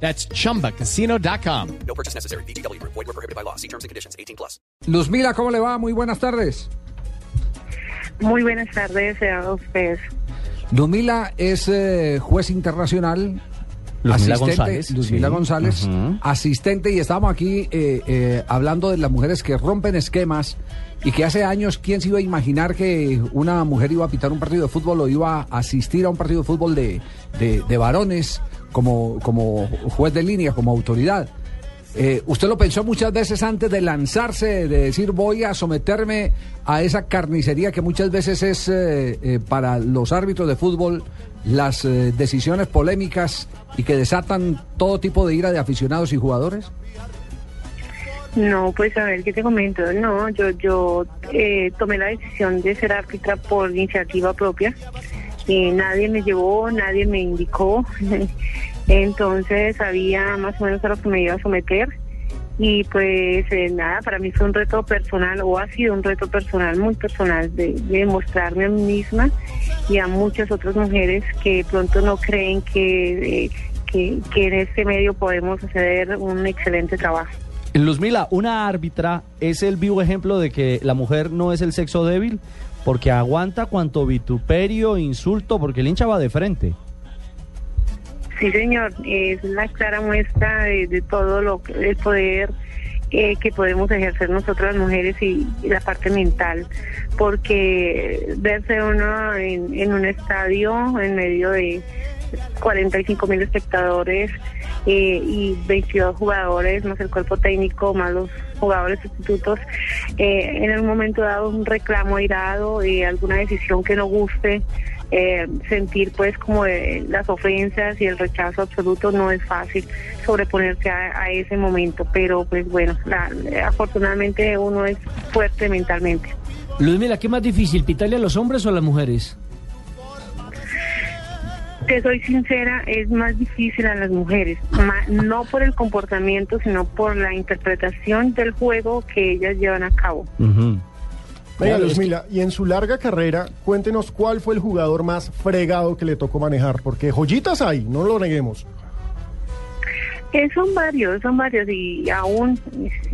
That's chumbacasino.com. No purchase necessary. BGW. Void were prohibited by law. See terms and conditions. 18 plus. Luz Mila, ¿cómo le va? Muy buenas tardes. Muy buenas tardes a ustedes. Luz Mila es eh, juez internacional. Luzmila González, Luzmila sí. González, Ujú. asistente, y estamos aquí eh, eh, hablando de las mujeres que rompen esquemas y que hace años, ¿quién se iba a imaginar que una mujer iba a pitar un partido de fútbol o iba a asistir a un partido de fútbol de, de- de varones como, como juez de línea, como autoridad? Eh, ¿Usted lo pensó muchas veces antes de lanzarse, de decir voy a someterme a esa carnicería que muchas veces es eh, eh, para los árbitros de fútbol las eh, decisiones polémicas y que desatan todo tipo de ira de aficionados y jugadores? No, pues a ver, ¿qué te comento? No, yo yo tomé la decisión de ser árbitra por iniciativa propia. Eh, nadie me llevó, nadie me indicó. Entonces sabía más o menos a lo que me iba a someter. Y pues eh, nada, para mí fue un reto personal, o ha sido un reto personal, muy personal, de, de demostrarme a mí misma y a muchas otras mujeres que pronto no creen que, eh, que, que en este medio podemos hacer un excelente trabajo. Luzmila, una árbitra es el vivo ejemplo de que la mujer no es el sexo débil porque aguanta cuanto vituperio, insulto, porque el hincha va de frente. Sí, señor, es la clara muestra de, de todo lo el poder eh, que podemos ejercer nosotras las mujeres y, y la parte mental, porque verse uno en, en un estadio en medio de 45 mil espectadores eh, y 22 jugadores, más el cuerpo técnico, más los jugadores sustitutos, eh, en el momento dado un reclamo airado, eh, alguna decisión que no guste, eh, sentir pues como eh, las ofensas y el rechazo absoluto no es fácil sobreponerse a, ese momento, pero pues bueno, la- afortunadamente uno es fuerte mentalmente. Ludmila, ¿qué es más difícil, pitarle a los hombres o a las mujeres? Te soy sincera, es más difícil a las mujeres, ma- no por el comportamiento, sino por la interpretación del juego que ellas llevan a cabo. Ujú. Venga, Claro, es Luzmila, y en su larga carrera, cuéntenos cuál fue el jugador más fregado que le tocó manejar, porque joyitas hay, no lo neguemos. Eh, son varios, son varios y aún,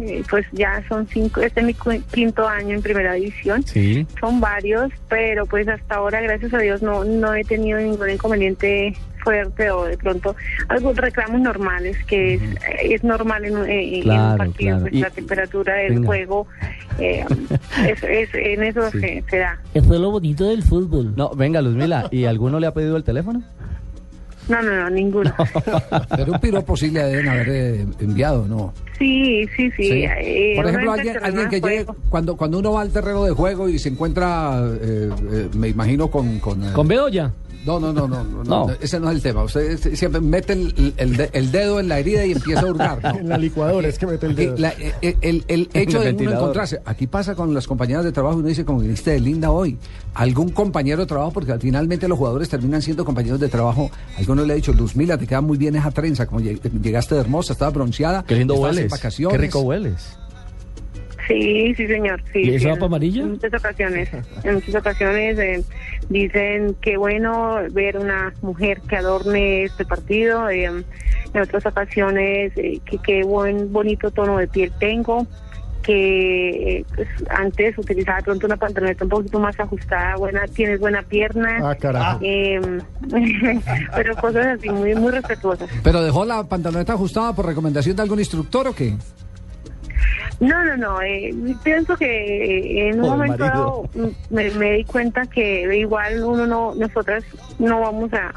eh, pues ya son cinco, este es mi cu- quinto año en primera división. Sí. Son varios, pero pues hasta ahora, gracias a Dios, no, no he tenido ningún inconveniente fuerte o de pronto algunos reclamos normales, que es, es normal en, un- en- en Claro, un partido, claro. pues, Y- la temperatura del venga. juego, eh, es, es- en eso Sí. se, se da. Eso es lo bonito del fútbol. No, venga, Luzmila, ¿y alguno le ha pedido el teléfono? No, no, no, ninguno. Pero un piropo sí le deben haber eh, enviado, ¿no? Sí, sí, sí. Sí. eh, Por ejemplo, alguien, al alguien que llegue, cuando, cuando uno va al terreno de juego y se encuentra, eh, eh, me imagino, con... con, eh, ¿Con Bedoya? No, no, no, no, no, No. no, ese no es el tema. Usted es- siempre mete el, el de- el dedo en la herida y empieza a hurgar. ¿no? En la licuadora es que mete el dedo. la- eh, eh, el, el hecho el de uno encontrarse, aquí pasa con las compañeras de trabajo, uno dice, como viniste de linda hoy, algún compañero de trabajo, porque finalmente los jugadores terminan siendo compañeros de trabajo. Alguno le ha dicho, Luz Mila, te queda muy bien esa trenza, como lleg- llegaste de hermosa, estaba bronceada. Qué lindo hueles. vacaciones. Qué rico hueles. Sí, sí, señor. Sí, ¿Y eso sí, va en- pa' amarilla? En muchas ocasiones. En muchas ocasiones eh, dicen que bueno ver una mujer que adorne este partido. eh, en otras ocasiones, eh, que qué buen bonito tono de piel tengo. Que pues, antes utilizaba pronto una pantaloneta un poquito más ajustada, buena, tienes buena pierna. Ah, carajo. eh, pero cosas así muy, muy respetuosas. ¿Pero dejó la pantaloneta ajustada por recomendación de algún instructor o qué? No, no, no. eh, pienso que eh, en un momento dado mm, me, me di cuenta que igual uno no, nosotras no vamos a,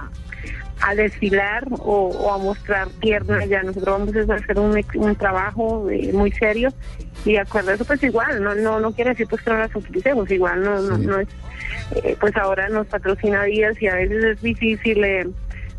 a desfilar o, o a mostrar piernas ya. Nosotros vamos a hacer un, un trabajo eh, muy serio y de acuerdo a eso pues igual, no, no, no quiere decir pues que no las utilicemos, igual no, no, no es, eh, pues ahora nos patrocina días y a veces es difícil. eh,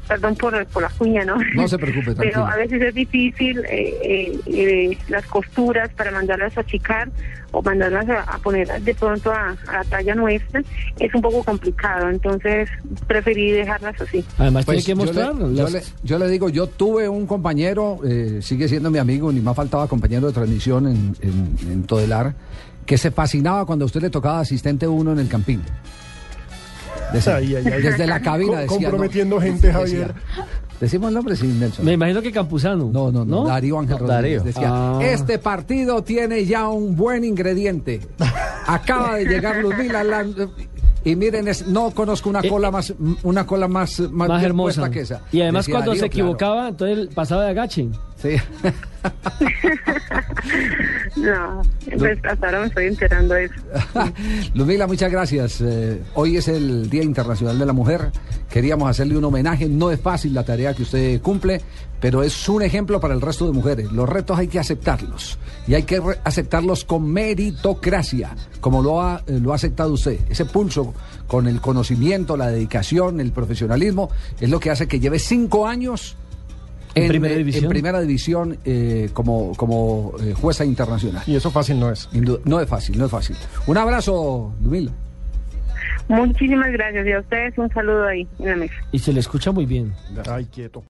perdón por, por la cuña, ¿no? No se preocupe, Pero tranquila. a veces es difícil eh, eh, eh, las costuras para mandarlas a achicar o mandarlas a, a poner de pronto a, a la talla nuestra. Es un poco complicado, entonces preferí dejarlas así. Además Pues tiene que yo le- mostrar. Yo, le, yo le digo, yo tuve un compañero, eh, sigue siendo mi amigo, ni más faltaba compañero de transmisión en, en, en Todelar, que se fascinaba cuando a usted le tocaba asistente uno en el campín. Decía, Ay, ay, ay. Desde la cabina decía. comprometiendo no, gente, decía, Javier. Decimos el nombre, sí, Nelson. Me imagino que Campuzano. No, no, no, Darío Ángel No, Rodríguez. Darío. Decía, Ah. este partido tiene ya un buen ingrediente. Acaba de llegar Ludmila la- y miren, es- no conozco una Eh, cola más, una cola más, más, hermosa. que esa. Y además Decía cuando Darío, se claro. equivocaba, entonces pasaba de agache. Sí. No, pues hasta ahora me estoy enterando de eso. Ludmila, muchas gracias. Eh, hoy es el Día Internacional de la Mujer. Queríamos hacerle un homenaje. No es fácil la tarea que usted cumple, pero es un ejemplo para el resto de mujeres. Los retos hay que aceptarlos y hay que aceptarlos con meritocracia, como lo ha, eh, lo ha aceptado usted. Ese pulso con el conocimiento, la dedicación, el profesionalismo, es lo que hace que lleve cinco años. En primera división. en primera división eh, como, como eh, jueza internacional. Y eso fácil no es. No es fácil, no es fácil. Un abrazo, Ludmila. Muchísimas gracias y a ustedes un saludo ahí en la mesa. Y se le escucha muy bien. Ay, quieto.